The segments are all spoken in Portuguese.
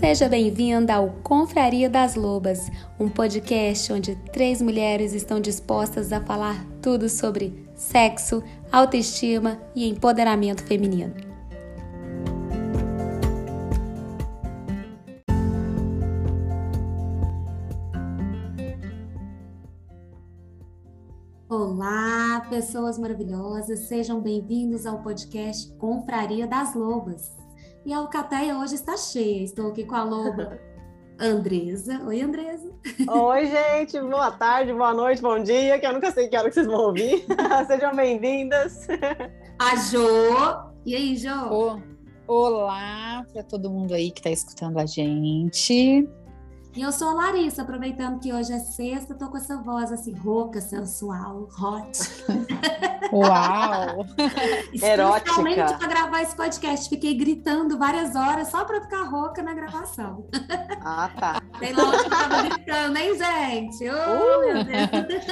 Seja bem-vinda ao Confraria das Lobas, um podcast onde três mulheres estão dispostas a falar tudo sobre sexo, autoestima e empoderamento feminino. Olá, pessoas maravilhosas, sejam bem-vindos ao podcast Confraria das Lobas. E a Alcateia hoje está cheia. Estou aqui com a loba Andresa. Oi, Andresa. Oi, gente. Boa tarde, boa noite, bom dia, que eu nunca sei que hora que vocês vão ouvir. Sejam bem-vindas. A Jo. E aí, Jo? Olá para todo mundo aí que está escutando a gente. E eu sou a Larissa, aproveitando que hoje é sexta, tô com essa voz assim, rouca, sensual, hot. Uau! Erótica. para gravar esse podcast. Fiquei gritando várias horas só para ficar rouca na gravação. Ah, tá. Sei lá onde eu tava gritando, hein, gente? Oh, uh! meu Deus!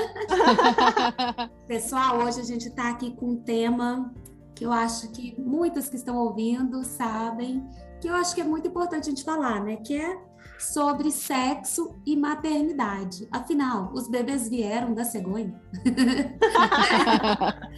Pessoal, hoje a gente tá aqui com um tema que eu acho que muitas que estão ouvindo sabem, que eu acho que é muito importante a gente falar, né? Que é sobre sexo e maternidade. Afinal, os bebês vieram da cegonha?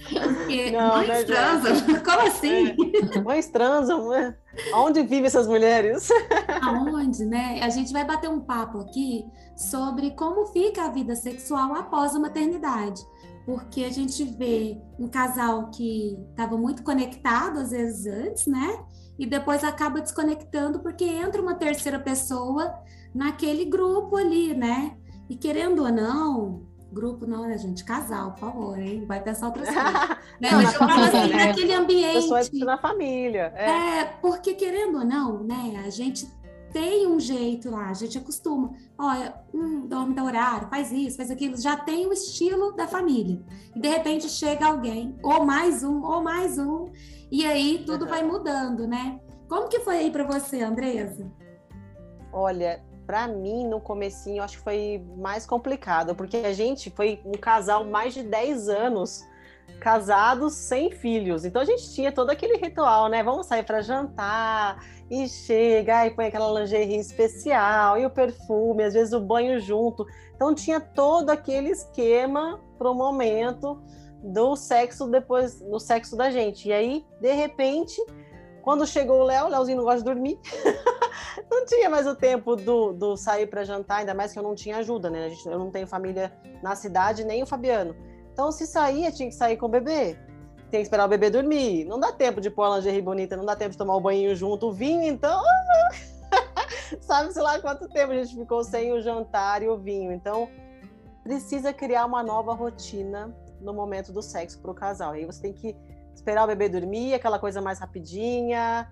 Porque não, mães né, transam? Como assim? É. Mães transam, né? Onde vivem essas mulheres? Aonde, né? A gente vai bater um papo aqui sobre como fica a vida sexual após a maternidade porque a gente vê um casal que estava muito conectado às vezes antes, né? E depois acaba desconectando porque entra uma terceira pessoa naquele grupo ali, né? E querendo ou não, grupo não, né, gente? Casal, por favor, hein? Vai pensar outras coisas. né? Mas eu falo assim, né? naquele ambiente. Pessoas na família. É. é, porque querendo ou não, né? A gente tem um jeito lá, a gente acostuma. Olha, um dorme da horário, faz isso, faz aquilo, já tem o estilo da família. E de repente chega alguém, ou mais um, ou mais um, e aí tudo vai mudando, né? Como que foi aí para você, Andresa? Olha, para mim no comecinho acho que foi mais complicado, porque a gente foi um casal mais de 10 anos casados sem filhos. Então a gente tinha todo aquele ritual, né? Vamos sair para jantar e chega e põe aquela lingerie especial e o perfume, às vezes o banho junto. Então tinha todo aquele esquema para o momento do sexo depois no sexo da gente. E aí, de repente, quando chegou o Léo, o Léozinho não gosta de dormir. não tinha mais o tempo do, do sair para jantar, ainda mais que eu não tinha ajuda, né? Gente, eu não tenho família na cidade, nem o Fabiano. Então, se saía, tinha que sair com o bebê. Tem que esperar o bebê dormir. Não dá tempo de pôr a lingerie bonita, não dá tempo de tomar o banho junto, o vinho, então. Sabe-se lá quanto tempo a gente ficou sem o jantar e o vinho. Então, precisa criar uma nova rotina no momento do sexo para o casal. Aí você tem que esperar o bebê dormir, aquela coisa mais rapidinha.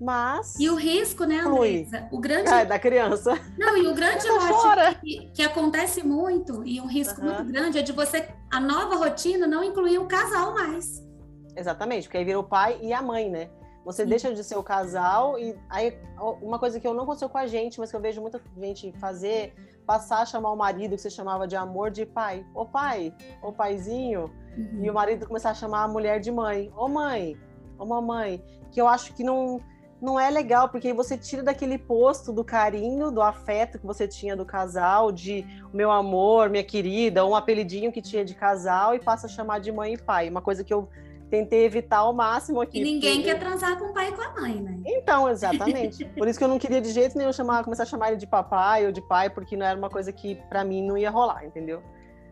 Mas. E o risco, né, Andressa? O grande. É, da criança. Não, e o grande lote que, que, acontece muito, e um risco uhum. muito grande, é de você, a nova rotina, não incluir o casal mais. Exatamente, porque aí vira o pai e a mãe, né? Você Sim. deixa de ser o casal e aí uma coisa que eu não aconteceu com a gente, mas que eu vejo muita gente fazer, passar a chamar o marido que você chamava de amor de pai, ô pai, ô paizinho, uhum. e o marido começar a chamar a mulher de mãe, ô mãe, ô mamãe, que eu acho que não não é legal, porque aí você tira daquele posto do carinho, do afeto que você tinha do casal, de meu amor, minha querida, um apelidinho que tinha de casal e passa a chamar de mãe e pai. Uma coisa que eu tentei evitar ao máximo aqui. E ninguém porque... quer transar com o pai e com a mãe, né? Então, exatamente. Por isso que eu não queria de jeito nenhum chamar, começar a chamar ele de papai ou de pai, porque não era uma coisa que para mim não ia rolar, entendeu?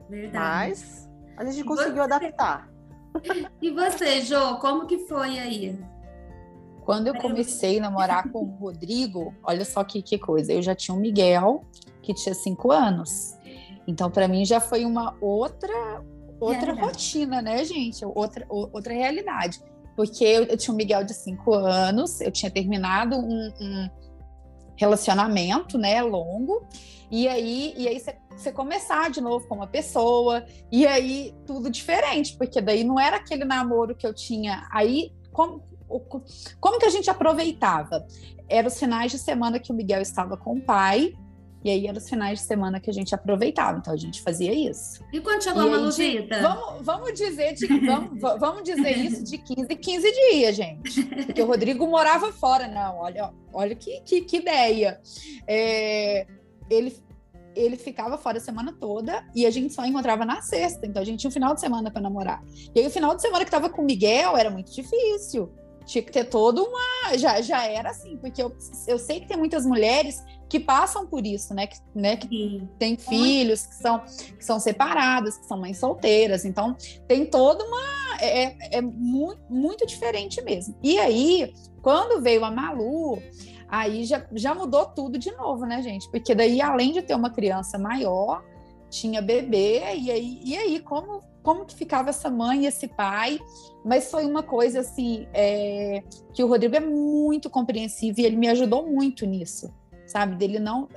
Verdade. Mas a gente conseguiu você... adaptar. E você, Jo, como que foi aí? Quando eu comecei a namorar com o Rodrigo, olha só que, que coisa, eu já tinha um Miguel que tinha cinco anos. Então, para mim, já foi uma outra outra rotina, né, gente? Outra, outra realidade. Porque eu, eu, tinha um Miguel de cinco anos, eu tinha terminado um, um relacionamento, né, longo, e aí, e aí você começar de novo com uma pessoa, e aí tudo diferente, porque daí não era aquele namoro que eu tinha. Aí, como, como que a gente aproveitava? Eram os finais de semana que o Miguel estava com o pai, E aí eram os finais de semana que a gente aproveitava, então a gente fazia isso. E quando chegou e a Maluzita? Vamos, vamos, dizer de, vamos, vamos dizer isso de 15 em 15 dias, gente. Porque o Rodrigo morava fora, não. Olha, olha que, que, que ideia. É, ele, ele ficava fora a semana toda e a gente só encontrava na sexta. Então a gente tinha um final de semana para namorar. E aí o final de semana que tava com o Miguel era muito difícil tinha que ter toda uma. Já, já era assim, porque eu, eu sei que tem muitas mulheres que passam por isso, né? Que, né, que têm filhos, que são, que são separadas, que são mães solteiras. Então, tem toda uma. É, é, é muito, muito diferente mesmo. E aí, quando veio a Malu, aí já, já mudou tudo de novo, né, gente? Porque daí, além de ter uma criança maior, tinha bebê, e aí, e aí como, como que ficava essa mãe e esse pai? Mas foi uma coisa assim, é, que o Rodrigo é muito compreensivo e ele me ajudou muito nisso sabe? Dele não.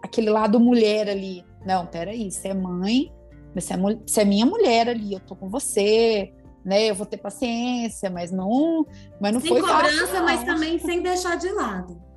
aquele lado mulher ali. Não, peraí, você é mãe, você é, você é minha mulher ali, eu tô com você, né? Eu vou ter paciência, mas não. Mas não sem foi cobrança, fácil, mas também sem deixar de lado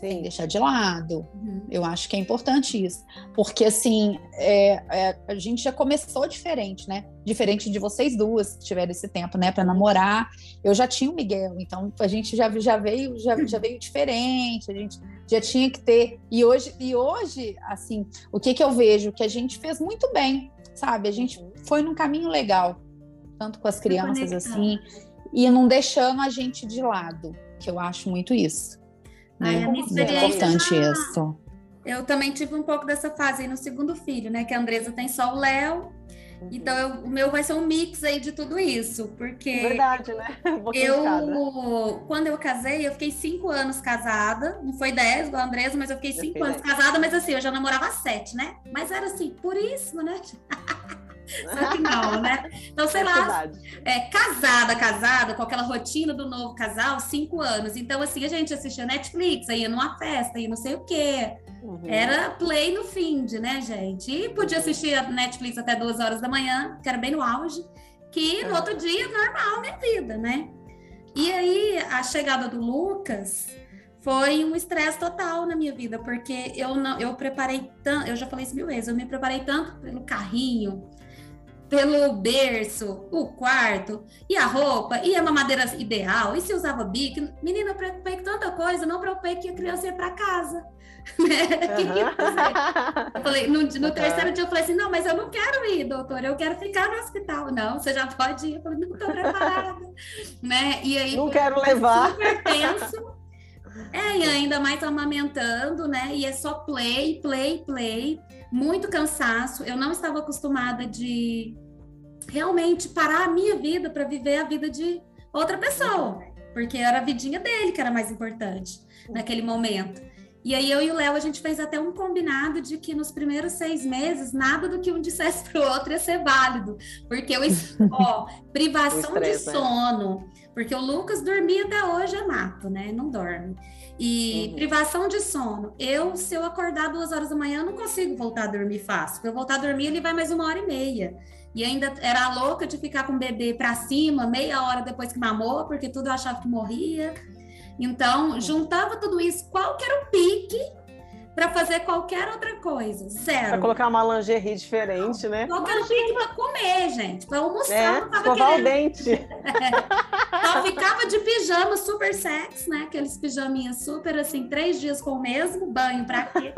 deixar de lado. Uhum. Eu acho que é importante isso. Porque, assim, é, é, a gente já começou diferente, né? Diferente de vocês duas que tiveram esse tempo, né, para namorar. Eu já tinha o Miguel, então a gente já, já veio já, já veio diferente, a gente já tinha que ter. E hoje, e hoje assim, o que, que eu vejo? Que a gente fez muito bem, sabe? A gente uhum. foi num caminho legal, tanto com as crianças, assim, e não deixando a gente de lado, que eu acho muito isso. Ai, a minha experiência, é importante isso. Eu também tive um pouco dessa fase aí no segundo filho, né? Que a Andresa tem só o Léo. Então, eu, o meu vai ser um mix aí de tudo isso, porque. Verdade, né? Um eu, quando eu casei, eu fiquei cinco anos casada. Não foi dez, igual a Andresa, mas eu fiquei cinco eu anos casada, mas assim, eu já namorava sete, né? Mas era assim, puríssimo, né? Só que não, né? Então, sei é lá, é, casada, casada, com aquela rotina do novo casal, cinco anos. Então, assim, a gente assistia Netflix, ia numa festa, ia não sei o quê. Uhum. Era play no fim de, né, gente? E podia assistir a Netflix até duas horas da manhã, que era bem no auge, que no outro dia, normal, minha vida, né? E aí, a chegada do Lucas foi um estresse total na minha vida, porque eu não, eu preparei tanto, eu já falei isso mil vezes, eu me preparei tanto pelo carrinho, pelo berço, o quarto, e a roupa, e a mamadeira ideal, e se usava bico. Menina, eu preocupei com tanta coisa, não preocupei que a criança ia para casa. Né? Uhum. eu falei, no, no terceiro dia eu falei assim, não, mas eu não quero ir, doutor, eu quero ficar no hospital. Não, você já pode ir. Eu falei, não estou preparada. né? E aí, não quero levar. Super tenso. É, e ainda mais amamentando, né? E é só play, play, play muito cansaço. Eu não estava acostumada de realmente parar a minha vida para viver a vida de outra pessoa, porque era a vidinha dele que era mais importante naquele momento. E aí eu e o Léo a gente fez até um combinado de que nos primeiros seis meses nada do que um dissesse para o outro ia ser válido, porque eu ó, privação de né? sono, porque o Lucas dormia até hoje é mato, né? Não dorme. E uhum. privação de sono. Eu, se eu acordar duas horas da manhã, não consigo voltar a dormir fácil. Se eu voltar a dormir, ele vai mais uma hora e meia. E ainda era louca de ficar com o bebê para cima, meia hora depois que mamou, porque tudo eu achava que morria. Então, uhum. juntava tudo isso, qual que era o pique para fazer qualquer outra coisa. Zero. Para colocar uma lingerie diferente, né? Qualquer pique para comer, gente. Para almoçar, é, não tava querendo. o dente. então, ficava de pijama super sexy, né? Aqueles pijaminhas super, assim, três dias com o mesmo banho, para quê?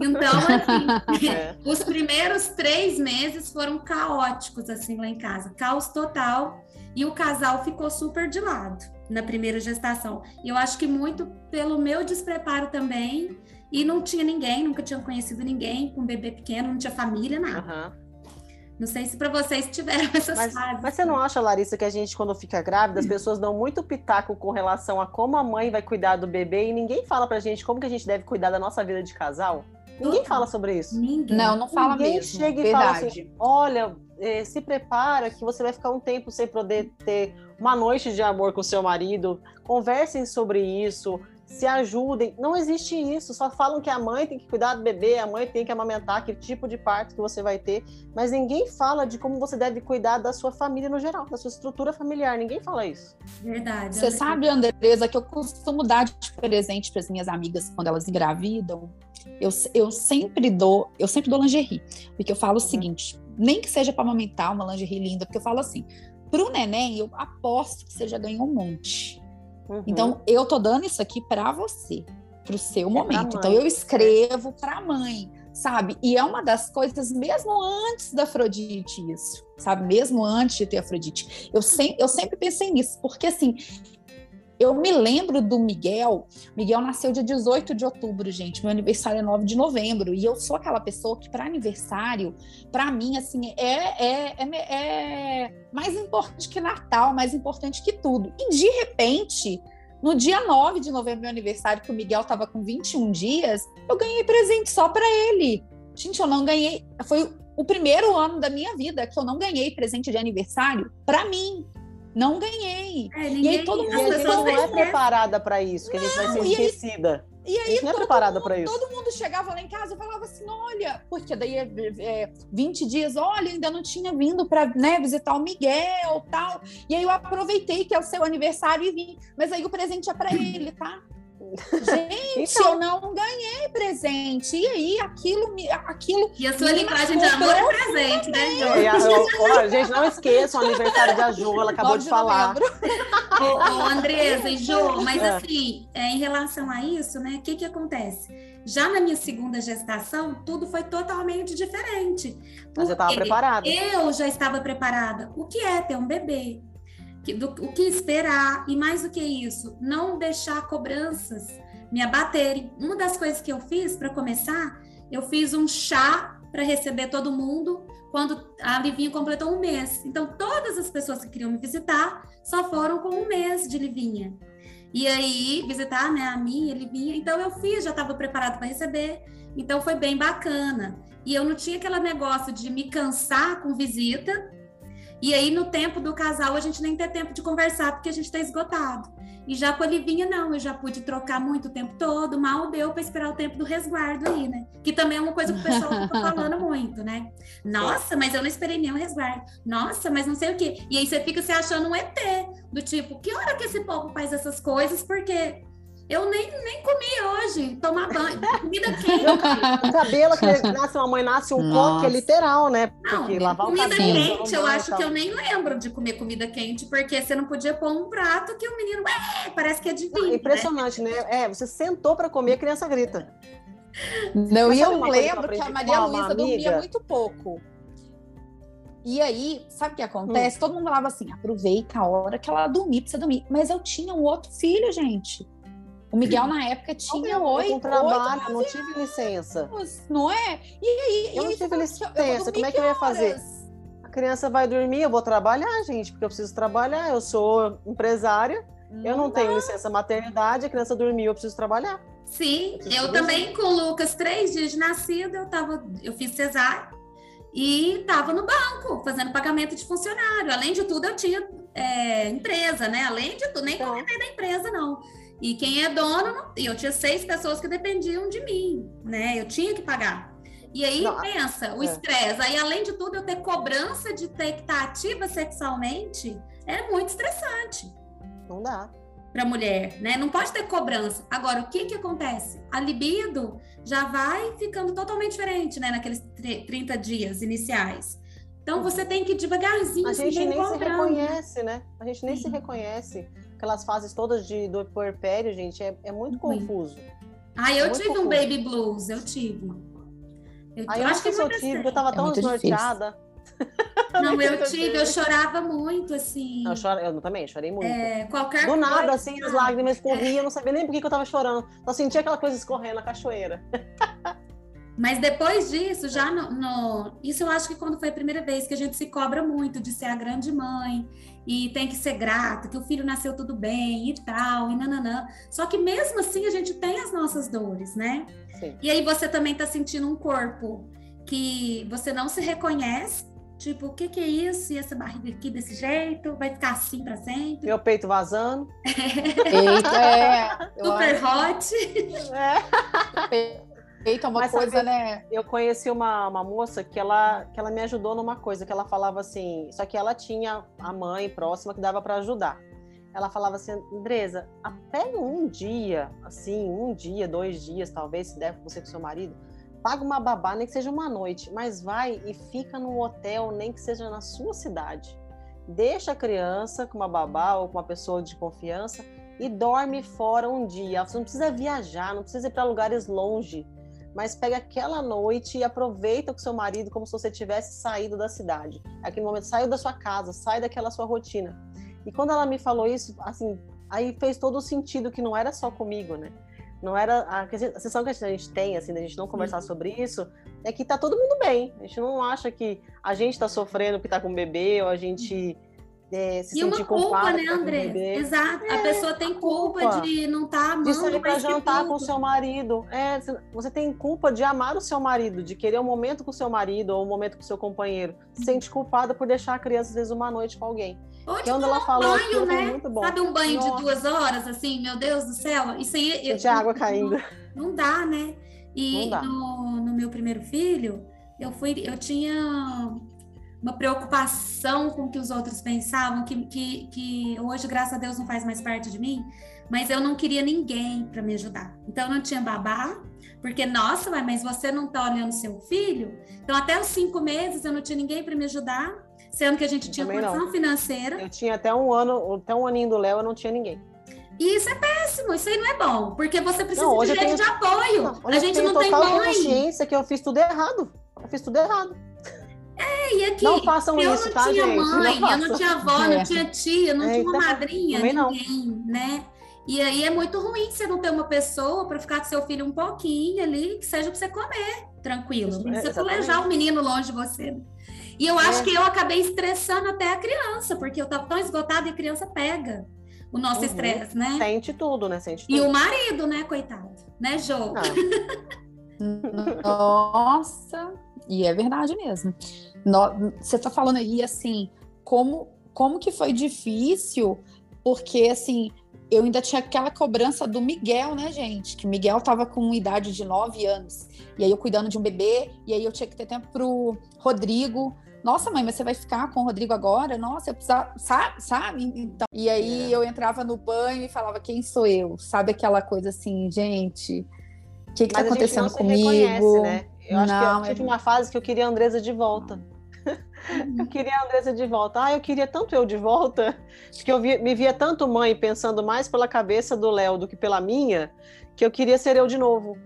Então, assim, é. os primeiros três meses foram caóticos, assim, lá em casa. Caos total. E o casal ficou super de lado na primeira gestação. E eu acho que muito pelo meu despreparo também e não tinha ninguém, nunca tinha conhecido ninguém com um bebê pequeno, não tinha família, nada. Uhum. Não sei se para vocês tiveram essas mas, fases. Mas você não acha, Larissa, que a gente, quando fica grávida, as pessoas dão muito pitaco com relação a como a mãe vai cuidar do bebê e ninguém fala pra gente como que a gente deve cuidar da nossa vida de casal? Ninguém fala sobre isso. Ninguém. Não, não fala ninguém mesmo. chega e Verdade. fala assim: olha, eh, se prepara que você vai ficar um tempo sem poder ter uma noite de amor com seu marido. Conversem sobre isso se ajudem. Não existe isso. Só falam que a mãe tem que cuidar do bebê, a mãe tem que amamentar, que tipo de parto que você vai ter. Mas ninguém fala de como você deve cuidar da sua família no geral, da sua estrutura familiar. Ninguém fala isso. Verdade. Você sabe, Andresa, que eu costumo dar de presente para as minhas amigas quando elas engravidam. Eu, eu sempre dou, eu sempre dou lingerie, porque eu falo o uhum. seguinte, nem que seja para amamentar uma lingerie linda, porque eu falo assim, para o neném, eu aposto que você já ganhou um monte. Uhum. Então, eu tô dando isso aqui para você, para o seu é momento. Então, eu escrevo para a mãe, sabe? E é uma das coisas, mesmo antes da Afrodite, isso, sabe? Mesmo antes de ter Afrodite. Eu, sem, eu sempre pensei nisso, porque assim, eu me lembro do Miguel. Miguel nasceu dia 18 de outubro, gente. Meu aniversário é 9 de novembro. E eu sou aquela pessoa que, para aniversário, para mim, assim, é, é, é, é, mais importante que Natal, mais importante que tudo. E de repente, no dia 9 de novembro, meu aniversário, que o Miguel estava com 21 dias, eu ganhei presente só para ele. Gente, eu não ganhei. Foi o primeiro ano da minha vida que eu não ganhei presente de aniversário para mim. Não ganhei. É, e aí todo mundo. A gente não é preparada para isso, que não, a gente vai ser esquecida. E aí, não é preparada para isso. Todo mundo chegava lá em casa e falava assim: olha, porque daí é, é 20 dias, olha, ainda não tinha vindo para né, visitar o Miguel tal. E aí eu aproveitei que é o seu aniversário e vim. Mas aí o presente é para ele, tá? Gente, então, eu não ganhei presente. E aí, aquilo aquilo. E a sua linguagem de amor é presente, né, Jô? gente, não esqueçam o aniversário da Jô, ela acabou de, de falar. ô, ô, Andresa e Jô, mas é. assim, é, em relação a isso, né, o que que acontece? Já na minha segunda gestação, tudo foi totalmente diferente. Mas eu estava preparada. Eu já estava preparada. O que é ter um bebê? Do, o que esperar e mais do que isso, não deixar cobranças me abaterem. Uma das coisas que eu fiz para começar, eu fiz um chá para receber todo mundo quando a Livinha completou um mês. Então, todas as pessoas que queriam me visitar só foram com um mês de Livinha. E aí, visitar né, a minha, Livinha. Então, eu fiz, já estava preparado para receber. Então, foi bem bacana. E eu não tinha aquele negócio de me cansar com visita, e aí, no tempo do casal, a gente nem tem tempo de conversar porque a gente está esgotado. E já com a Livinha, não, eu já pude trocar muito o tempo todo, mal deu para esperar o tempo do resguardo aí, né? Que também é uma coisa que o pessoal fica falando muito, né? Nossa, mas eu não esperei nem o resguardo. Nossa, mas não sei o quê. E aí você fica se achando um ET, do tipo, que hora que esse povo faz essas coisas? Porque eu nem, nem comi hoje, tomar banho, comida quente. O cabelo que nasce, uma mãe nasce um Nossa. coque, é literal, né? Porque não, lavar comida quente, eu acho que eu nem lembro de comer comida quente, porque você não podia pôr um prato que o menino, é, parece que é divino. Não, impressionante, né? né? É, você sentou para comer, a criança grita. Não, e eu lembro que, que a Maria Luísa dormia muito pouco. E aí, sabe o que acontece? Hum. Todo mundo falava assim: aproveita a hora que ela dormir, precisa dormir. Mas eu tinha um outro filho, gente. O Miguel, na época, tinha oito. trabalho, oito, não tive licença. Não é? E aí? Eu não tive licença. Como é que eu ia fazer? A criança vai dormir, eu vou trabalhar, gente, porque eu preciso trabalhar. Eu sou empresária, não eu não dá. tenho licença maternidade, a criança dormiu, eu preciso trabalhar. Sim, eu, eu também com o Lucas, três dias de nascido, eu tava, eu fiz cesárea e estava no banco fazendo pagamento de funcionário. Além de tudo, eu tinha é, empresa, né? Além de tudo, nem então. comentei da empresa, não. E quem é dono, e eu tinha seis pessoas que dependiam de mim, né? Eu tinha que pagar. E aí, não, pensa, o é. estresse. Aí, além de tudo, eu ter cobrança de ter que estar ativa sexualmente é muito estressante. Não dá. Para mulher, né? Não pode ter cobrança. Agora, o que que acontece? A libido já vai ficando totalmente diferente, né? Naqueles 30 dias iniciais. Então, você tem que devagarzinho. A gente nem se reconhece, né? A gente nem Sim. se reconhece aquelas fases todas de, do puerpério, gente, é, é muito confuso. Ah, eu é tive confuso. um baby blues, eu tive. Eu, ah, eu acho que, que eu tive, eu tava é tão desnorteada. Não, eu tive, eu chorava muito, assim. Eu, choro, eu também chorei muito. É, qualquer Do nada, coisa, assim, as lágrimas corriam, é. eu não sabia nem por que, que eu tava chorando. Só sentia aquela coisa escorrendo na cachoeira. Mas depois disso, já no, no, Isso eu acho que quando foi a primeira vez que a gente se cobra muito de ser a grande mãe e tem que ser grata, que o filho nasceu tudo bem e tal, e nananã. Só que mesmo assim a gente tem as nossas dores, né? Sim. E aí você também tá sentindo um corpo que você não se reconhece. Tipo, o que, que é isso? E essa barriga aqui desse jeito? Vai ficar assim para sempre? Meu peito vazando. Eita, é. Super hot. É. Eita, uma Mas, coisa, sabe, né? Eu conheci uma, uma moça que ela, que ela me ajudou numa coisa, que ela falava assim, só que ela tinha a mãe próxima que dava para ajudar. ela falava assim, Andresa, pega um dia, assim, um dia, dois dias, talvez, se der você com seu marido, paga uma babá, nem que seja uma noite, mas vai e fica num hotel, nem que seja na sua cidade. Deixa a criança com uma babá ou com uma pessoa de confiança e dorme fora um dia. Você não precisa viajar, não precisa ir para lugares longe, mas pega aquela noite e aproveita com seu marido como se você tivesse saído da cidade. Aquele momento, saiu da sua casa, sai daquela sua rotina. E quando ela me falou isso, assim, aí fez todo o sentido que não era só comigo, né? Não era a, a sensação que a gente tem, assim, da gente não conversar uhum. sobre isso, é que tá todo mundo bem. A gente não acha que a gente tá sofrendo porque tá com um bebê, ou a gente é, se e uma culpa, né, André? Exato. É, a pessoa tem culpa, culpa, de não estar tá amando De sair para jantar com o seu marido. É, você tem culpa de amar o seu marido, de querer um momento com o seu marido ou um momento com o seu companheiro. Se sente culpada por deixar a criança, às vezes, uma noite com alguém. Ou que ela falou banho, né? Muito bom. Sabe um banho Nossa. de duas horas, assim, meu Deus do céu? Isso aí... De água caindo. Não, não dá, né? E dá. No, no meu primeiro filho, eu fui, eu tinha uma preocupação com o que os outros pensavam, que, que, que hoje, graças a Deus, não faz mais parte de mim, mas eu não queria ninguém para me ajudar. Então, eu não tinha babá, porque, nossa, mas você não está olhando seu filho? Então, até os cinco meses, eu não tinha ninguém para me ajudar, sendo que a gente eu tinha condição não. financeira. Eu tinha até um ano, até um aninho do Léo, eu não tinha ninguém. E isso é péssimo, isso aí não é bom, porque você precisa não, de rede tenho... de apoio. Não, a gente não tem mãe. consciência que eu fiz tudo errado. Eu fiz tudo errado. É, e aqui, não façam eu isso, não tá, tinha gente? mãe, não eu não tinha avó, é. não tinha tia, não é, tinha uma então, madrinha, ninguém, não. né? E aí é muito ruim você não ter uma pessoa para ficar com seu filho um pouquinho ali, que seja para você comer tranquilo. Não precisa é, colejar o menino longe de você. E eu acho é. que eu acabei estressando até a criança, porque eu estava tão esgotada e a criança pega o nosso uhum. estresse, né? Sente tudo, né? Sente tudo. E o marido, né, coitado, né, Jô? Nossa, e é verdade mesmo. No, você está falando aí assim, como como que foi difícil, porque assim, eu ainda tinha aquela cobrança do Miguel, né, gente? Que o Miguel tava com idade de 9 anos. E aí eu cuidando de um bebê, e aí eu tinha que ter tempo pro Rodrigo. Nossa, mãe, mas você vai ficar com o Rodrigo agora? Nossa, eu precisava, sabe? sabe? Então, e aí é. eu entrava no banho e falava, quem sou eu? Sabe aquela coisa assim, gente, o que, que tá acontecendo comigo? Né? Eu acho não, que eu tive é... uma fase que eu queria a Andresa de volta. Eu queria a Andressa de volta. Ah, eu queria tanto eu de volta, que eu via, me via tanto mãe pensando mais pela cabeça do Léo do que pela minha, que eu queria ser eu de novo.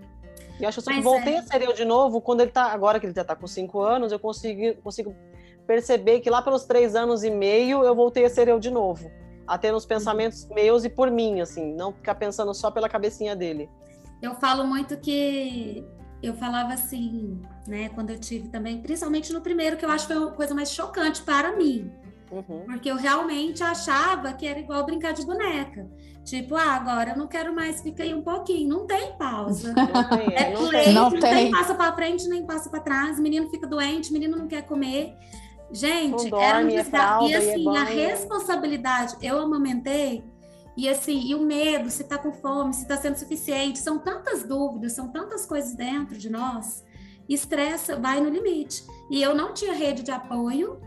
E acho que eu voltei é. a ser eu de novo quando ele tá, agora que ele já tá com cinco anos, eu consigo, consigo perceber que lá pelos três anos e meio eu voltei a ser eu de novo. A ter os pensamentos meus e por mim, assim, não ficar pensando só pela cabecinha dele. Eu falo muito que eu falava assim, né, quando eu tive também, principalmente no primeiro, que eu acho que foi a coisa mais chocante para mim. Uhum. Porque eu realmente achava que era igual brincar de boneca. Tipo, ah, agora eu não quero mais, fica aí um pouquinho. Não tem pausa. Não tem, é não, play, não, não tem. tem passa para frente, nem passa para trás. Menino fica doente, menino não quer comer. Gente, dorme, era um é desgaste. e assim, é a responsabilidade, eu amamentei e assim, e o medo, se está com fome, se está sendo suficiente, são tantas dúvidas, são tantas coisas dentro de nós. Estressa, vai no limite. E eu não tinha rede de apoio.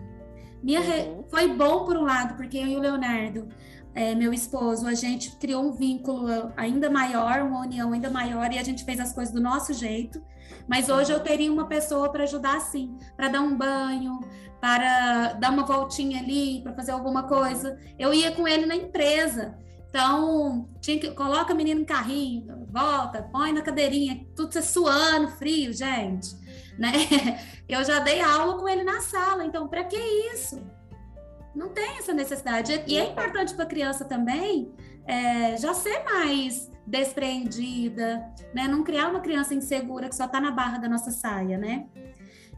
Minha uhum. re... foi bom por um lado, porque eu e o Leonardo, é, meu esposo, a gente criou um vínculo ainda maior, uma união ainda maior, e a gente fez as coisas do nosso jeito. Mas hoje eu teria uma pessoa para ajudar, sim, para dar um banho, para dar uma voltinha ali, para fazer alguma coisa. Eu ia com ele na empresa. Então, tinha que, coloca o menino no carrinho, volta, põe na cadeirinha, tudo você suando, frio, gente. Né? Eu já dei aula com ele na sala, então, para que isso? Não tem essa necessidade. E é importante para a criança também é, já ser mais despreendida, né? Não criar uma criança insegura que só está na barra da nossa saia, né?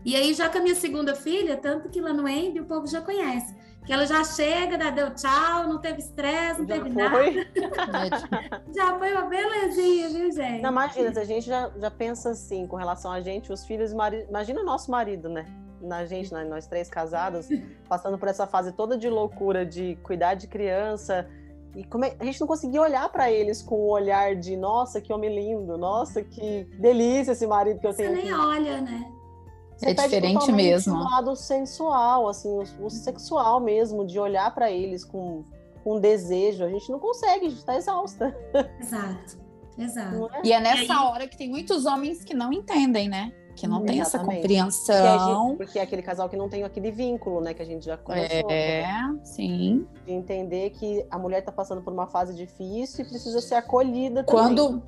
E aí, já com a minha segunda filha, tanto que lá no Embi o povo já conhece que ela já chega, já deu tchau, não teve estresse, não já teve foi. nada. já foi uma belezinha, viu, gente? Não, imagina, a gente já, já pensa assim com relação a gente, os filhos, marido, imagina o nosso marido, né? Na gente, nós três casados, passando por essa fase toda de loucura, de cuidar de criança, e como é, a gente não conseguia olhar para eles com o olhar de nossa, que homem lindo, nossa, que delícia esse marido que eu tenho. Você nem aqui. olha, né? Você é diferente mesmo. O lado sensual, assim, o, o sexual mesmo, de olhar para eles com com desejo. A gente não consegue, a gente está exausta. Exato, exato. É? E é nessa e aí... hora que tem muitos homens que não entendem, né? que não tem essa compreensão. Porque, porque, é aquele casal que não tem aquele vínculo, né? Que a gente já conheceu. É, né? sim. De entender que a mulher está passando por uma fase difícil e precisa ser acolhida também. Quando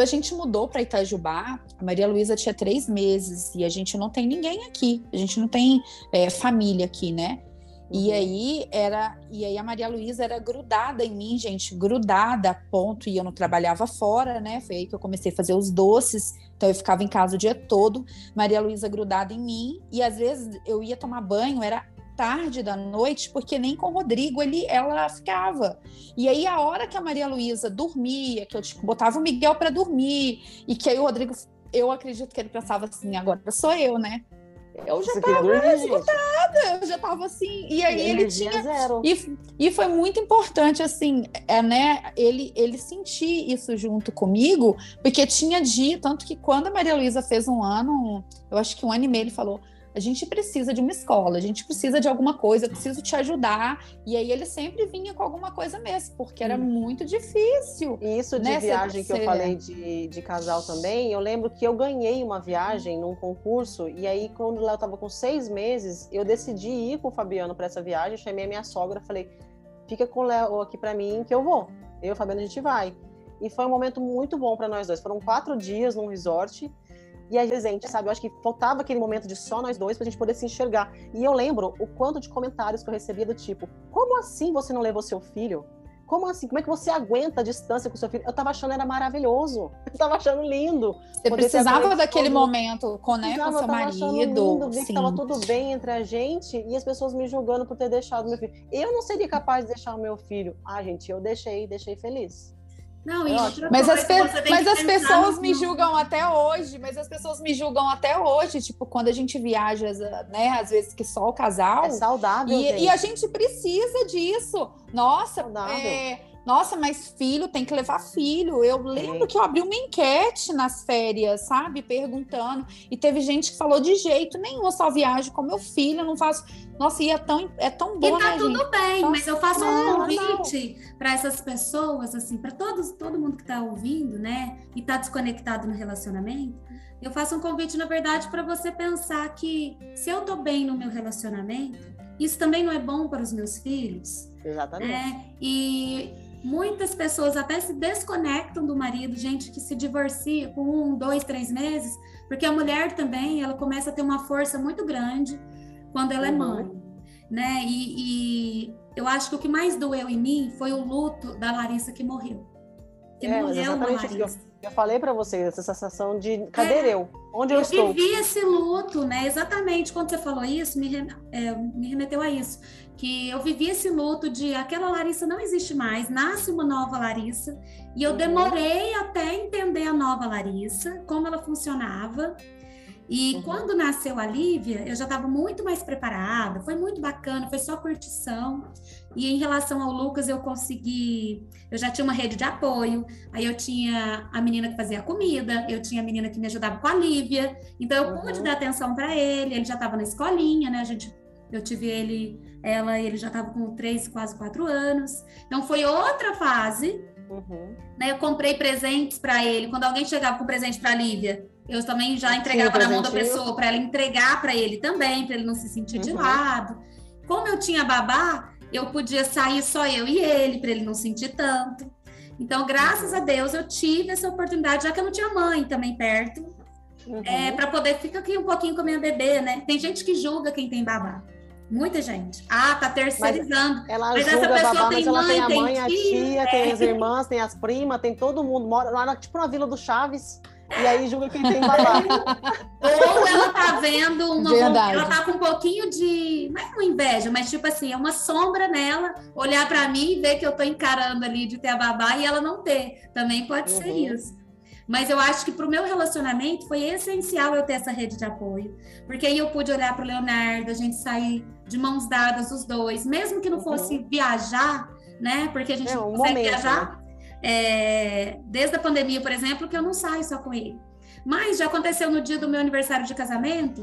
a gente mudou para Itajubá, a Maria Luísa tinha três meses e a gente não tem ninguém aqui. A gente não tem é, família aqui, né? E uhum. aí era, e aí a Maria Luísa era grudada em mim, gente, grudada a ponto e eu não trabalhava fora, né? Foi aí que eu comecei a fazer os doces. Então eu ficava em casa o dia todo, Maria Luísa grudada em mim, e às vezes eu ia tomar banho, era tarde da noite, porque nem com o Rodrigo ele, ela ficava. E aí, a hora que a Maria Luísa dormia, que eu tipo, botava o Miguel para dormir, e que aí o Rodrigo, eu acredito que ele pensava assim: agora sou eu, né? Eu já estava esgotada, eu já estava assim. E aí e ele tinha. Zero. E, e foi muito importante, assim, é, né? Ele, ele sentir isso junto comigo, porque tinha dia, tanto que quando a Maria Luísa fez um ano, eu acho que um ano e meio, ele falou: a gente precisa de uma escola, a gente precisa de alguma coisa, eu preciso te ajudar. E aí ele sempre vinha com alguma coisa mesmo, porque era hum. muito difícil. E isso de né, viagem que eu falei de, de casal também, eu lembro que eu ganhei uma viagem num concurso, e aí quando eu estava com seis meses, eu decidi ir com o Fabiano para essa viagem, chamei a minha sogra, falei, fica com o Léo aqui para mim que eu vou. Eu e o Fabiano a gente vai. E foi um momento muito bom para nós dois. Foram quatro dias num resort e a gente, sabe? Eu acho que faltava aquele momento de só nós dois pra gente poder se enxergar. E eu lembro o quanto de comentários que eu recebia do tipo: como assim você não levou seu filho? Como assim? Como é que você aguenta a distância com seu filho? Eu tava achando era maravilhoso. Eu tava achando lindo. Você precisava daquele todo... momento com, né, com seu marido. Lindo, vi que tava tudo bem entre a gente e as pessoas me julgando por ter deixado meu filho. Eu não seria capaz de deixar o meu filho. Ah, gente, eu deixei, deixei feliz. Não, e mas as, pe mas as pessoas me julgam até hoje, mas as pessoas me julgam até hoje, tipo, quando a gente viaja, né, às vezes que só o casal. É saudável, e, e a gente precisa disso. Nossa, é, nossa, mas filho tem que levar filho. Eu lembro que eu abri uma enquete nas férias, sabe? Perguntando. E teve gente que falou de jeito nenhum, eu só viajo com meu filho, não faço. Nossa, e é tão, é tão bom. E tá né, tudo gente? bem, Nossa, mas eu faço um convite para essas pessoas, assim, para todos, todo mundo que está ouvindo, né? E está desconectado no relacionamento. Eu faço um convite, na verdade, para você pensar que se eu tô bem no meu relacionamento, isso também não é bom para os meus filhos. Exatamente. É, e Muitas pessoas até se desconectam do marido, gente que se divorcia com um, dois, três meses, porque a mulher também ela começa a ter uma força muito grande quando ela é uhum. mãe, né? E, e, eu acho que o que mais doeu em mim foi o luto da Larissa que morreu. Que é, morreu exatamente Larissa. Eu falei para vocês essa sensação de cadê é, eu? Onde eu, eu estou? Eu vivi esse luto, né? Exatamente quando você falou isso, me, é, me remeteu a isso. Que eu vivi esse luto de aquela Larissa não existe mais, nasce uma nova Larissa. E eu uhum. demorei até entender a nova Larissa, como ela funcionava. E uhum. quando nasceu a Lívia, eu já estava muito mais preparada, foi muito bacana, foi só curtição. E em relação ao Lucas, eu consegui. Eu já tinha uma rede de apoio, aí eu tinha a menina que fazia a comida, eu tinha a menina que me ajudava com a Lívia, então eu uhum. pude dar atenção para ele, ele já estava na escolinha, né? A gente, eu tive ele, ela, ele já estava com três, quase quatro anos. Então foi outra fase. Uhum. Né, eu comprei presentes para ele. Quando alguém chegava com presente para a Lívia, eu também já entregava na mão da pessoa para ela entregar para ele também, para ele não se sentir uhum. de lado. Como eu tinha babá, eu podia sair só eu e ele, para ele não sentir tanto. Então, graças a Deus, eu tive essa oportunidade, já que eu não tinha mãe também perto, uhum. é, para poder ficar aqui um pouquinho com a minha bebê, né? Tem gente que julga quem tem babá. Muita gente. Ah, tá terceirizando. Mas ela mas julga essa babá, mas ela mãe, tem a mãe, tem a tia, é. tem as irmãs, tem as primas, tem todo mundo. Mora lá, tipo na Vila do Chaves. E aí julga quem tem babá. Ou ela tá vendo uma. Verdade. Ela tá com um pouquinho de. Não é uma inveja, mas tipo assim, é uma sombra nela olhar para mim e ver que eu tô encarando ali de ter a babá e ela não ter. Também pode uhum. ser isso. Mas eu acho que para o meu relacionamento foi essencial eu ter essa rede de apoio. Porque aí eu pude olhar para o Leonardo, a gente sair de mãos dadas, os dois, mesmo que não uhum. fosse uhum. viajar, né? Porque a gente um não consegue momento, viajar. Né? É, desde a pandemia, por exemplo, que eu não saio só com ele. Mas já aconteceu no dia do meu aniversário de casamento,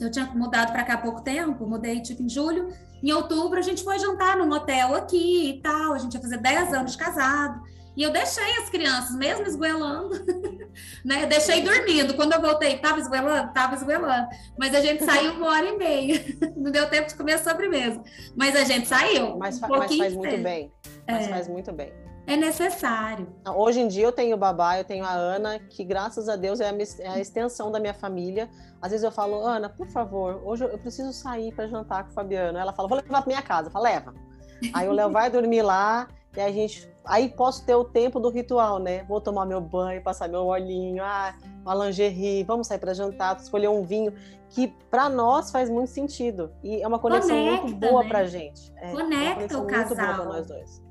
eu tinha mudado para cá há pouco tempo, mudei tipo em julho. Em outubro a gente foi jantar num hotel aqui e tal. A gente ia fazer 10 anos de casado. E eu deixei as crianças, mesmo esguelando, né? Deixei dormindo. Quando eu voltei, tava esguelando? Tava esguelando. Mas a gente saiu uma hora e meia. Não deu tempo de comer a sobremesa. Mas a gente saiu. Mas, um mas faz muito bem. Mas é. faz muito bem é necessário. Hoje em dia eu tenho o babá, eu tenho a Ana, que graças a Deus é a, é a extensão da minha família. Às vezes eu falo, Ana, por favor, hoje eu preciso sair para jantar com o Fabiano. Ela fala, vou levar para minha casa. Eu falo, leva. Aí o Léo vai dormir lá e a gente. Aí posso ter o tempo do ritual, né? Vou tomar meu banho, passar meu olhinho, ah, uma lingerie, vamos sair para jantar, escolher um vinho, que para nós faz muito sentido. E é uma conexão Conecta, muito boa né? pra gente. É, Conecta o casal. Muito boa pra nós dois.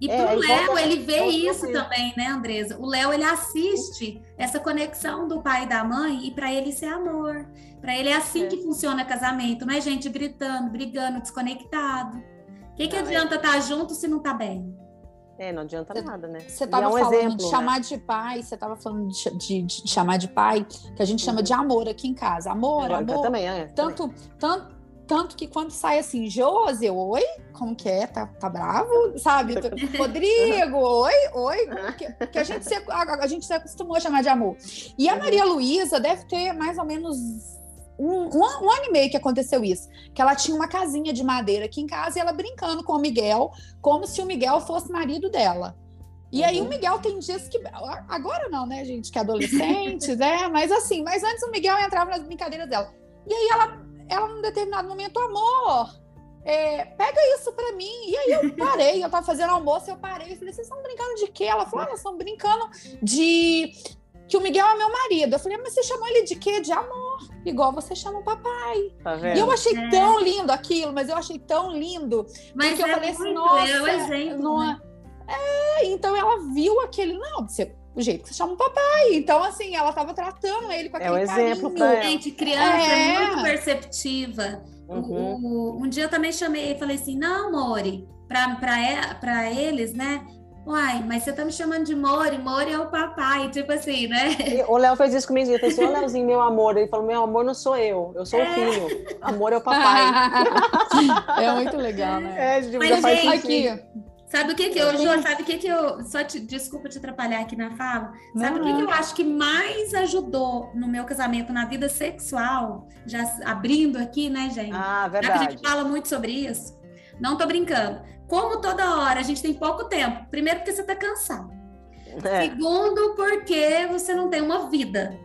E é, pro Léo, ele vê isso também, né, Andresa? O Léo, ele assiste essa conexão do pai e da mãe, e para ele isso é amor. Para ele é assim é. que funciona casamento, não é gente gritando, brigando, desconectado. O que, que não, adianta estar é... tá junto se não tá bem? É, não adianta nada, né? Você estava é um falando exemplo, de chamar né? de pai, você estava falando de, de, de, chamar de pai, que a gente chama uhum. de amor aqui em casa. Amor, amor. Também, é. Tanto, também. tanto, tanto que quando sai assim, Josi, oi, como que é? Tá, tá bravo? Sabe? Rodrigo, oi, oi. Que, que, a, gente se, a, a, gente se acostumou a chamar de amor. E a uhum. Maria Luísa deve ter mais ou menos um, um, um, ano e meio que aconteceu isso. Que ela tinha uma casinha de madeira aqui em casa e ela brincando com o Miguel, como se o Miguel fosse marido dela. E aí o uhum. Miguel tem dias que. Agora não, né, gente? Que é adolescente, né? Mas assim, mas antes o Miguel entrava nas brincadeiras dela. E aí ela ela num determinado momento, amor, é, pega isso para mim. E aí eu parei, eu tava fazendo almoço, eu parei e falei, vocês estão brincando de quê? Ela falou, ah, elas estão brincando de que o Miguel é meu marido. Eu falei, mas você chamou ele de quê? De amor, igual você chama o papai. Tá e eu achei é. tão lindo aquilo, mas eu achei tão lindo. Mas porque é eu falei assim, nossa, é o exemplo, não é... Né? é, então ela viu aquele, não, você o jeito que você chama o papai. Então, assim, ela estava tratando ele com aquele é um exemplo carinho. Gente, criança é, é muito perceptiva. Uhum. um dia eu também chamei e falei assim, não, Mori, para eles, né? Uai, mas você tá me chamando de Mori, Mori é o papai, tipo assim, né? E o Léo fez isso comigo, ele falou assim, ô Léozinho, meu amor. Ele falou, meu amor não sou eu, eu sou é. o filho. Amor é o papai. é muito legal, né? É, de mas, gente, aqui, Sabe o que que eu, Ju, sabe o que que eu, só te, desculpa te atrapalhar aqui na fala, sabe o que que eu acho que mais ajudou no meu casamento, na vida sexual, já abrindo aqui, né, gente? Ah, verdade. Já que a gente fala muito sobre isso, não tô brincando. Como toda hora a gente tem pouco tempo, primeiro porque você tá cansado. É. Segundo, porque você não tem uma vida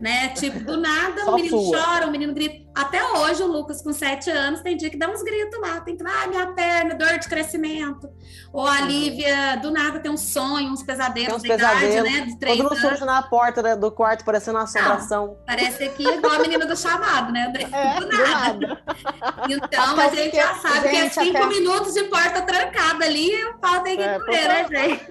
né? Tipo, do nada o menino sua. chora, o menino grita. Até hoje, o Lucas, com sete anos, tem dia que dá uns gritos lá. Tem que, ah, minha perna, dor de crescimento. Ou a uhum. Lívia, do nada, tem um sonho, uns pesadelos uns da pesadelos. idade, né? De três Todo mundo surge na porta do quarto, parecendo uma assombração. Não, parece aqui igual a menina do chamado, né, André? É, do nada. Do nada. Então, a gente já sabe gente, que é cinco até... minutos de porta trancada ali e o pau tem que é, correr, né, gente?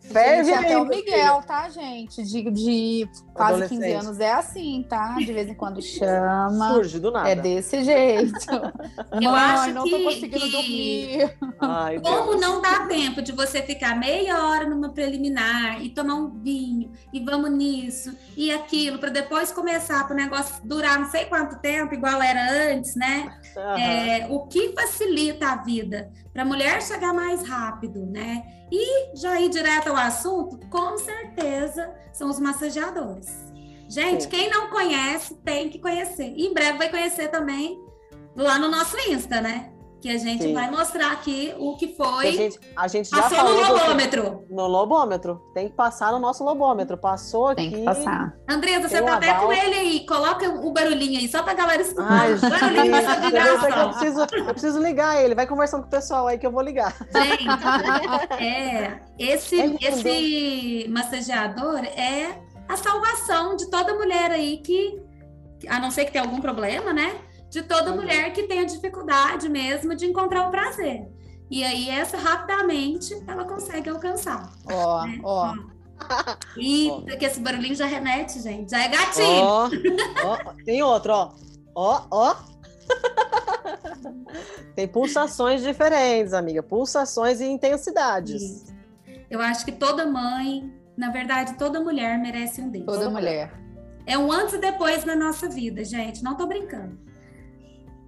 Ferve até o Miguel, tá, gente? De, de quase 15 anos é assim, tá? De vez em quando chama. Surge do nada. É desse jeito. Eu Mãe, acho não que, tô conseguindo que... dormir. Ai, Como não dá tempo de você ficar meia hora numa preliminar e tomar um vinho e vamos nisso e aquilo, para depois começar para o negócio durar não sei quanto tempo, igual era antes, né? Uhum. É, o que facilita a vida para a mulher chegar mais rápido, né? E já ir direto ao assunto, com certeza são os massageadores. Gente, Sim. quem não conhece, tem que conhecer. E em breve vai conhecer também lá no nosso Insta, né? Que a gente Sim. vai mostrar aqui o que foi. A gente, a gente já Passou no lobômetro. No lobômetro. Tem que passar no nosso lobômetro. Passou aqui. Tem que passar. Andresa, você tá até com ele aí. Coloca o barulhinho aí, só pra galera escutar. Ai, barulhinho eu, preciso, eu preciso ligar ele. Vai conversando com o pessoal aí que eu vou ligar. Gente, é. Esse, é esse massageador é a salvação de toda mulher aí que, a não ser que tenha algum problema, né? De toda uhum. mulher que tenha dificuldade mesmo de encontrar o prazer. E aí, essa rapidamente ela consegue alcançar. Ó, né? ó. Eita, que esse barulhinho já remete, gente. Já é gatinho. Ó, ó, tem outro, ó. Ó, ó. Tem pulsações diferentes, amiga. Pulsações e intensidades. Isso. Eu acho que toda mãe, na verdade, toda mulher merece um desse. Toda mulher. É um antes e depois na nossa vida, gente. Não tô brincando.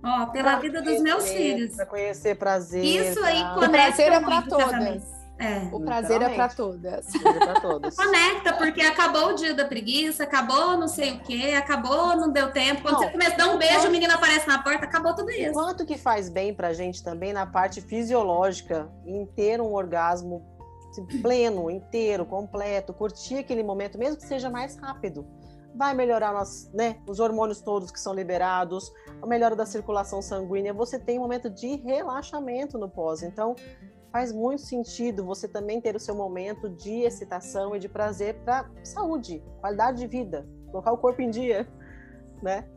Ó, pela pra vida dos meus filhos. Para conhecer prazer. Isso aí pra... conecta. O prazer é para todas. É. O prazer é para todas. É todos. Conecta, porque acabou o dia da preguiça, acabou não sei o quê, acabou, não deu tempo. Quando não, você começa a dar um beijo, o menino aparece na porta, acabou tudo isso. Quanto que faz bem pra gente também na parte fisiológica, em ter um orgasmo pleno, inteiro, completo, curtir aquele momento, mesmo que seja mais rápido. Vai melhorar nós, né, os hormônios todos que são liberados, a melhora da circulação sanguínea. Você tem um momento de relaxamento no pós. Então, faz muito sentido você também ter o seu momento de excitação e de prazer para saúde, qualidade de vida, colocar o corpo em dia, né?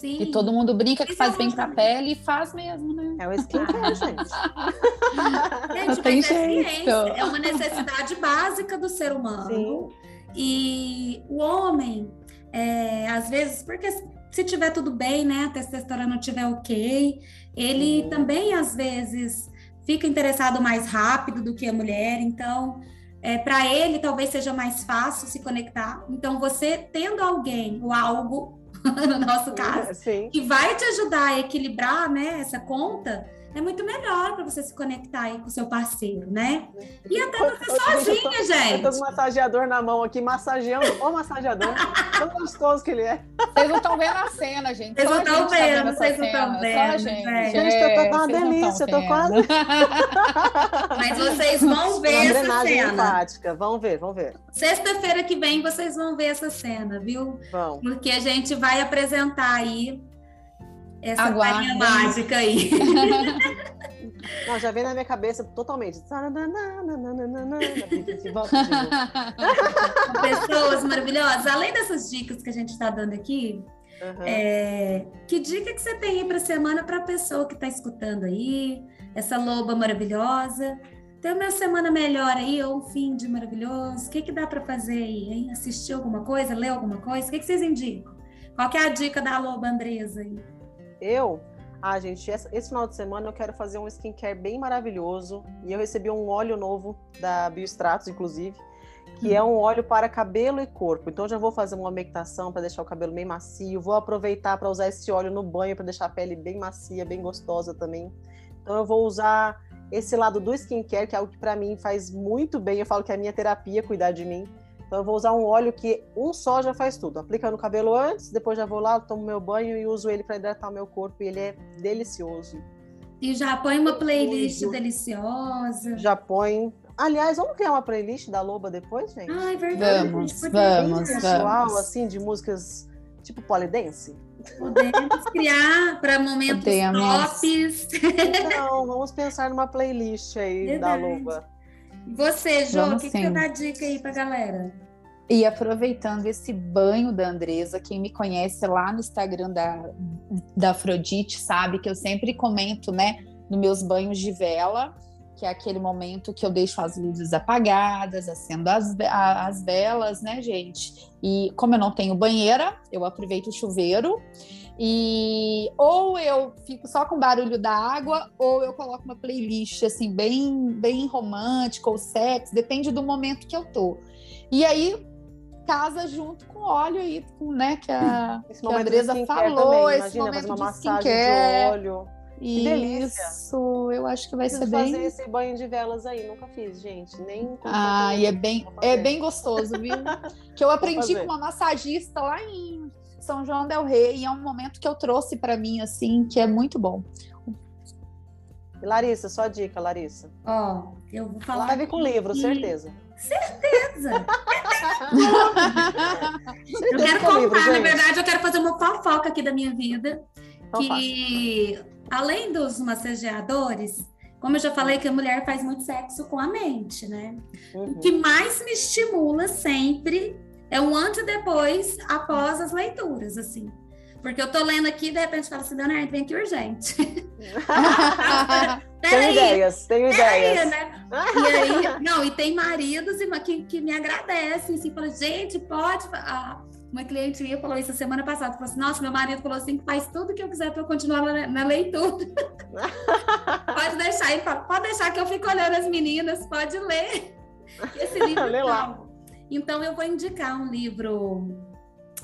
Sim. E todo mundo brinca que faz bem para a pele e faz mesmo, né? É o skincare, gente. gente Não tem é jeito. É uma necessidade básica do ser humano. Sim. E o homem, é, às vezes, porque se tiver tudo bem, né, a testosterona tiver ok, ele uhum. também às vezes fica interessado mais rápido do que a mulher, então é, para ele talvez seja mais fácil se conectar. Então, você tendo alguém ou algo, no nosso caso, Sim. que vai te ajudar a equilibrar né, essa conta, é muito melhor para você se conectar aí com o seu parceiro, né? E até você sozinha, eu tô, gente. Eu tô com um massageador na mão aqui, massageando o massageador. Tão gostoso que ele é. Vocês não estão vendo a cena, gente. Vocês não estão tá vendo, vocês não estão vendo. gente, é. gente eu tô uma delícia, eu tô quase. Mas vocês vão ver essa cena. Empática. Vão ver, vão ver. Sexta-feira que vem vocês vão ver essa cena, viu? Vão. Porque a gente vai apresentar aí essa Aguarde. mágica aí. Não, já vem na minha cabeça totalmente. Pessoas maravilhosas. Além dessas dicas que a gente está dando aqui, uhum. é... que dica que você tem aí para semana para a pessoa que está escutando aí, essa loba maravilhosa? Tem uma semana melhor aí, ou um fim de maravilhoso? O que, que dá para fazer aí, hein? Assistir alguma coisa, ler alguma coisa? O que, que vocês indicam? Qual é a dica da loba Andresa aí? Eu, ah, gente, esse final de semana eu quero fazer um skincare bem maravilhoso. E eu recebi um óleo novo da Biostratos, inclusive, que é um óleo para cabelo e corpo. Então já vou fazer uma umectação para deixar o cabelo bem macio. Vou aproveitar para usar esse óleo no banho para deixar a pele bem macia, bem gostosa também. Então eu vou usar esse lado do skincare, que é algo que para mim faz muito bem. Eu falo que é a minha terapia cuidar de mim. Então eu vou usar um óleo que um só já faz tudo. Aplica no cabelo antes, depois já vou lá, tomo meu banho e uso ele para hidratar o meu corpo e ele é delicioso. E já põe uma playlist deliciosa. Já põe. Aliás, vamos criar uma playlist da Loba depois, gente? Ah, é verdade. Vamos, vamos, vamos. assim, de músicas tipo polidense. Podemos criar para momentos Podemos. tops. Então, vamos pensar numa playlist aí verdade. da Loba. Você, Jô, o que, que você dá dica aí pra galera? E aproveitando esse banho da Andresa, quem me conhece lá no Instagram da, da Afrodite sabe que eu sempre comento, né, nos meus banhos de vela, que é aquele momento que eu deixo as luzes apagadas, acendo as, as velas, né, gente? E como eu não tenho banheira, eu aproveito o chuveiro e ou eu fico só com barulho da água, ou eu coloco uma playlist assim, bem, bem romântica ou sexy, depende do momento que eu tô. E aí casa junto com óleo aí, com, né, que a, esse que a Andresa falou, esse Imagina, momento uma de massagem de óleo. Que delícia. Isso, eu acho que vai Preciso ser bem. fazer esse banho de velas aí, nunca fiz, gente. Nem. Ah, e é bem, é bem gostoso, viu? que eu aprendi com uma massagista lá em são João del Rei e é um momento que eu trouxe para mim assim, que é muito bom. Larissa, sua dica, Larissa. Ó, oh, eu vou falar. Vai vir com livro, certeza. Certeza! eu quero contar, livro, na verdade, eu quero fazer uma fofoca aqui da minha vida. Então que além dos massageadores, como eu já falei que a mulher faz muito sexo com a mente, né? Uhum. O que mais me estimula sempre é um antes e depois após as leituras, assim. Porque eu tô lendo aqui e de repente falo assim, Leonardo, vem aqui urgente. tenho ideias, tenho ideias. Aí, né? E aí, não, e tem maridos que, que me agradecem, assim, falam, gente, pode. Ah, uma cliente minha falou isso semana passada, falou assim, nossa, meu marido falou assim, faz tudo que eu quiser para eu continuar na, na leitura. pode deixar, ele fala, pode deixar que eu fico olhando as meninas, pode ler. Esse livro Lê lá. Então, eu vou indicar um livro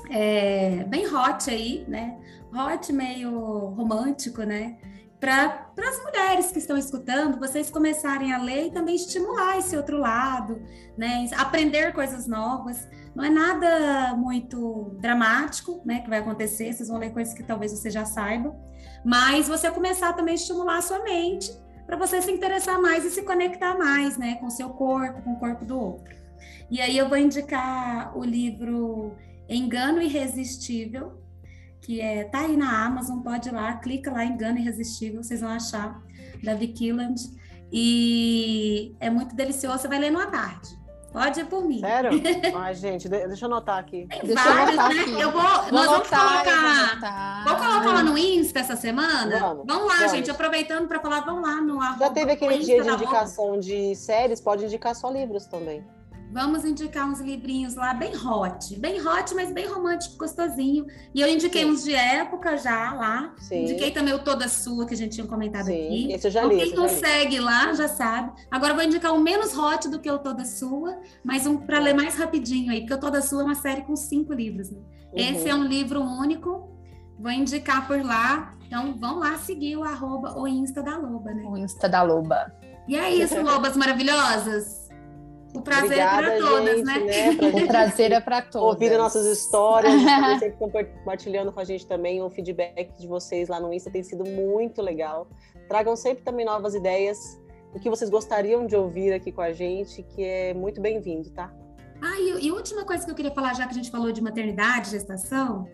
é, bem hot aí, né? Hot meio romântico, né? Para as mulheres que estão escutando, vocês começarem a ler e também estimular esse outro lado, né? Aprender coisas novas. Não é nada muito dramático, né? Que vai acontecer. Vocês vão ler coisas que talvez você já saiba, mas você começar também a estimular a sua mente para você se interessar mais e se conectar mais, né? Com o seu corpo, com o corpo do outro. E aí eu vou indicar o livro Engano Irresistível, que é tá aí na Amazon, pode ir lá, clica lá Engano Irresistível, vocês vão achar da Vicky Killand. E é muito delicioso, você vai ler numa tarde. Pode ir por mim. Sério? Ai, gente, deixa eu anotar aqui. Tem Deixa vários, eu anotar né? aqui. Eu vou, Vou nós vamos anotar, vou colocar. anotar. Vou colocar lá no Insta essa semana? Vamos, lá, vamos. gente. Aproveitando para falar, vamos lá no Já arroba, teve aquele dia de indicação de séries, pode indicar só livros também. Vamos indicar uns livrinhos lá bem hot, bem hot, mas bem romântico, gostosinho. E eu indiquei Sim. uns de época já lá. Sim. Indiquei também o Toda Sua, que a gente tinha comentado Sim, aqui. esse eu já Então, li, quem consegue lá já sabe. Agora eu vou indicar um menos hot do que o Toda Sua, mas um para ler mais rapidinho aí, porque o Toda Sua é uma série com cinco livros. né? Esse é Uhum. um livro único. Vou indicar por lá. Então vão lá seguir o arroba, o Insta da Loba, né? O Insta da Loba. E é isso, Lobas maravilhosas. O prazer é Obrigada, para todas, gente, né? O prazer é para todos. ouvir nossas histórias, sempre compartilhando com a gente também. O feedback de vocês lá no Insta tem sido muito legal. Tragam sempre também novas ideias, o que vocês gostariam de ouvir aqui com a gente, que é muito bem-vindo, tá? Ah, e, e última coisa que eu queria falar, já que a gente falou de maternidade, gestação,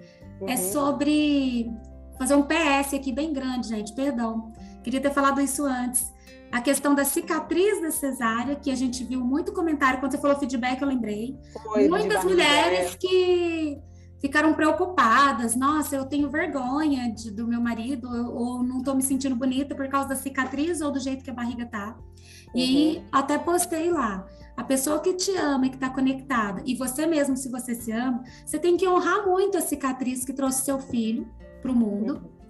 é Uhum. sobre fazer um PS aqui bem grande, gente, perdão. Queria ter falado isso antes. A questão da cicatriz da cesárea, que a gente viu muito comentário, quando você falou feedback, eu lembrei. Foi Muitas mulheres que ficaram preocupadas. Nossa, eu tenho vergonha de- do meu marido, ou, ou não tô me sentindo bonita por causa da cicatriz ou do jeito que a barriga tá. E Uhum. até postei lá. A pessoa que te ama e que está conectada, e você mesmo, se você se ama, você tem que honrar muito a cicatriz que trouxe seu filho para o mundo. Uhum.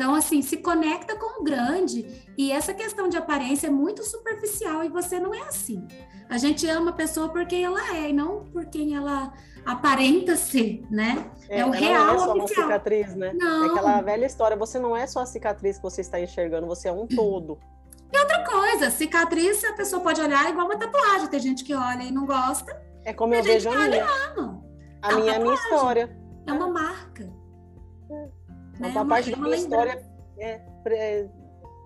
Então, assim, se conecta com o grande. E essa questão de aparência é muito superficial e você não é assim. A gente ama a pessoa por quem ela é e não por quem ela aparenta ser, né? É o ela real não é só uma oficial. cicatriz, né? Não. É aquela velha história, você não é só a cicatriz que você está enxergando, você é um todo. Outra coisa, cicatriz, a pessoa pode olhar igual uma tatuagem. Tem gente que olha e não gosta. É como eu vejo a olha minha. Não, A minha é a minha história. é uma marca. Uma, né? parte é da minha lembrança. história é pre-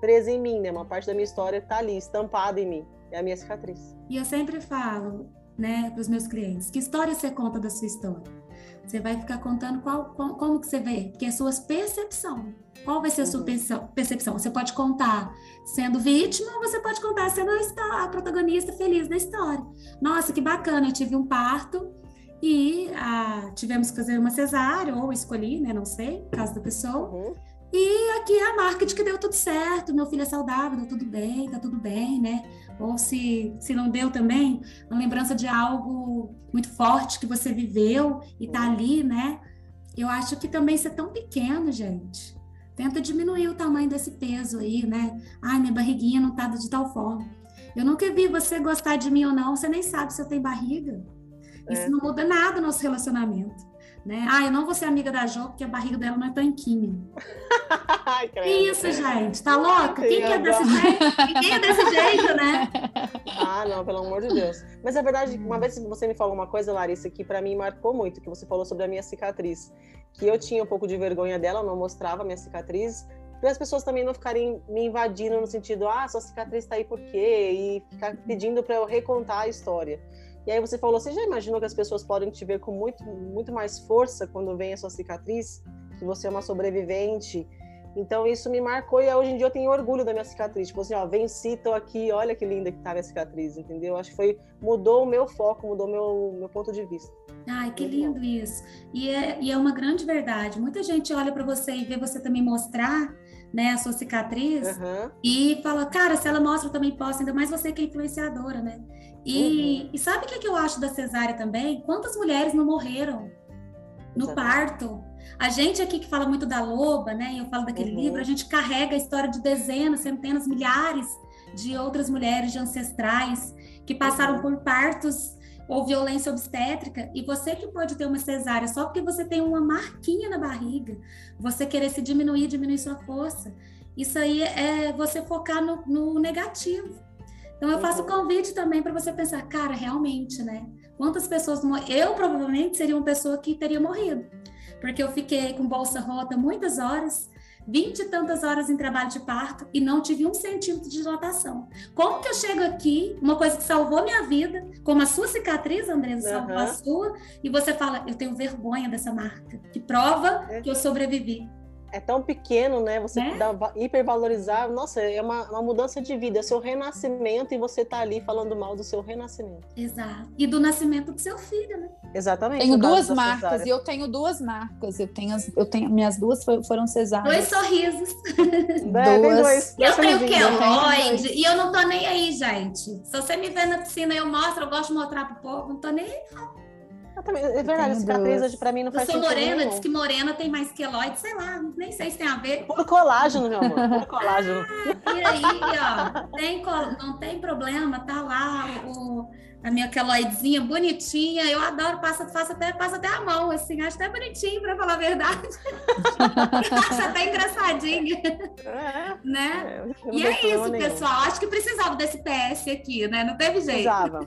presa em mim, né? Uma parte da minha história tá ali, estampada em mim. É a minha cicatriz. E eu sempre falo, né, para os meus clientes, que história você conta da sua história? Você vai ficar contando qual, qual- como que você vê, que é a sua percepção. Qual vai ser a sua Uhum. perce- percepção? Você pode contar sendo vítima ou você pode contar sendo a, a protagonista feliz da história. Nossa, que bacana, eu tive um parto e ah, tivemos que fazer uma cesárea, ou escolhi, né, não sei, caso da pessoa. Uhum. E aqui é a marca de que deu tudo certo, meu filho é saudável, deu tudo bem, tá tudo bem, né? Ou se, se não deu também, uma lembrança de algo muito forte que você viveu e tá ali, né? Eu acho que também ser tão pequeno, gente. Tenta diminuir o tamanho desse peso aí, né? Ai, minha barriguinha não tá de tal forma. Eu nunca vi você gostar de mim ou não, você nem sabe se eu tenho barriga. Isso É. não muda nada no nosso relacionamento. Né? Ah, eu não vou ser amiga da Jo porque a barriga dela não é tanquinha. Ai. Que isso, gente? Tá louca? Quem que é desse jeito? Quem é desse jeito, né? Ah, não, pelo amor de Deus. Mas é verdade, uma vez você me falou uma coisa, Larissa, que pra mim marcou muito, que você falou sobre a minha cicatriz. Que eu tinha um pouco de vergonha dela, eu não mostrava a minha cicatriz, para as pessoas também não ficarem me invadindo no sentido, ah, sua cicatriz tá aí por quê? E ficar pedindo para eu recontar a história. E aí você falou, você já imaginou que as pessoas podem te ver com muito, muito mais força quando vem a sua cicatriz? Que você é uma sobrevivente? Então isso me marcou e hoje em dia eu tenho orgulho da minha cicatriz. Tipo assim, ó, venci, tô aqui, olha que linda que tá a minha cicatriz, entendeu? Acho que foi, mudou o meu foco, mudou o meu, meu ponto de vista. Ai, que lindo isso. E é, e é uma grande verdade. Muita gente olha para você e vê você também mostrar né, a sua cicatriz Aham. e fala, cara, se ela mostra, eu também posso, ainda mais você que é influenciadora, né? E, e sabe o que, que eu acho da cesárea também? Quantas mulheres não morreram no Exatamente. parto? A gente aqui que fala muito da loba, né? E eu falo daquele Uhum. livro, a gente carrega a história de dezenas, centenas, milhares de outras mulheres de ancestrais que passaram Uhum. por partos ou violência obstétrica, e você que pode ter uma cesárea só porque você tem uma marquinha na barriga, você querer se diminuir, diminuir sua força. Isso aí é você focar no, no negativo. Então eu faço o uhum. convite também para você pensar, cara, realmente, né? Quantas pessoas eu provavelmente seria uma pessoa que teria morrido, porque eu fiquei com bolsa rota muitas horas, vinte e tantas horas em trabalho de parto e não tive um centímetro de dilatação. Como que eu chego aqui, uma coisa que salvou minha vida, como a sua cicatriz, Andresa, uhum. salvou a sua, e você fala, eu tenho vergonha dessa marca, que prova é. que eu sobrevivi é tão pequeno, né? Você né? dá, hipervalorizar. Nossa, é uma, uma mudança de vida, é seu renascimento e você tá ali falando mal do seu renascimento. Exato. E do nascimento do seu filho, né? Exatamente. Tenho duas marcas e eu tenho duas marcas. Eu tenho, as, eu tenho minhas duas foram cesáreas. Dois sorrisos. É, duas. Dois, eu tenho queloide e eu não tô nem aí, gente. Se você me vê na piscina, eu mostro, eu gosto de mostrar pro povo, não tô nem aí, não. É verdade, cicatriz hoje pra mim não faz sentido. Eu sou morena, diz que morena tem mais queloide, sei lá, nem sei se tem a ver. Por colágeno, meu amor, por colágeno. Ah, e aí, ó, tem, não tem problema, tá lá o, a minha queloidezinha bonitinha, eu adoro, passa, faço até, passa até a mão, assim, acho até bonitinho, pra falar a verdade. acho até engraçadinho. É, né? É, e é isso, nenhum. pessoal, acho que precisava desse PS aqui, né? Não teve jeito. Precisava.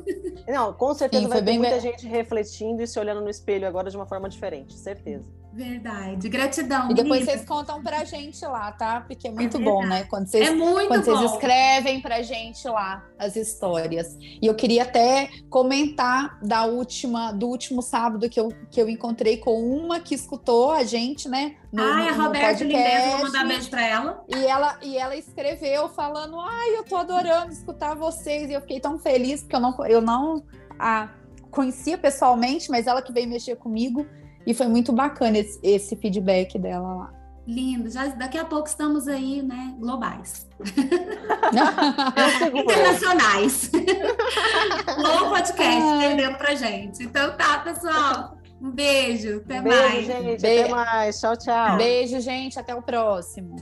Não, com certeza Sim, vai ter muita bem... gente refletindo e se olhando no espelho agora de uma forma diferente, certeza. Verdade, gratidão. E depois vocês contam pra gente lá, tá? Porque é, é muito é bom, né? Quando vocês, é muito quando bom. vocês escrevem pra gente lá as histórias. E eu queria até comentar da última, do último sábado que eu, que eu encontrei com uma que escutou a gente, né? No, ai, a Roberta Lindez, vou mandar beijo pra ela. E ela, e ela escreveu falando: ai, eu tô adorando escutar vocês. E eu fiquei tão feliz, porque eu não, eu não a conhecia pessoalmente, mas ela que veio mexer comigo. E foi muito bacana esse, esse feedback dela lá. Lindo. Já, daqui a pouco estamos aí, né, globais. Internacionais. Bom podcast, perdendo pra gente. Então tá, pessoal. Um beijo. Até beijo, mais. Gente, Be até mais. Tchau, tchau. Beijo, gente. Até o próximo.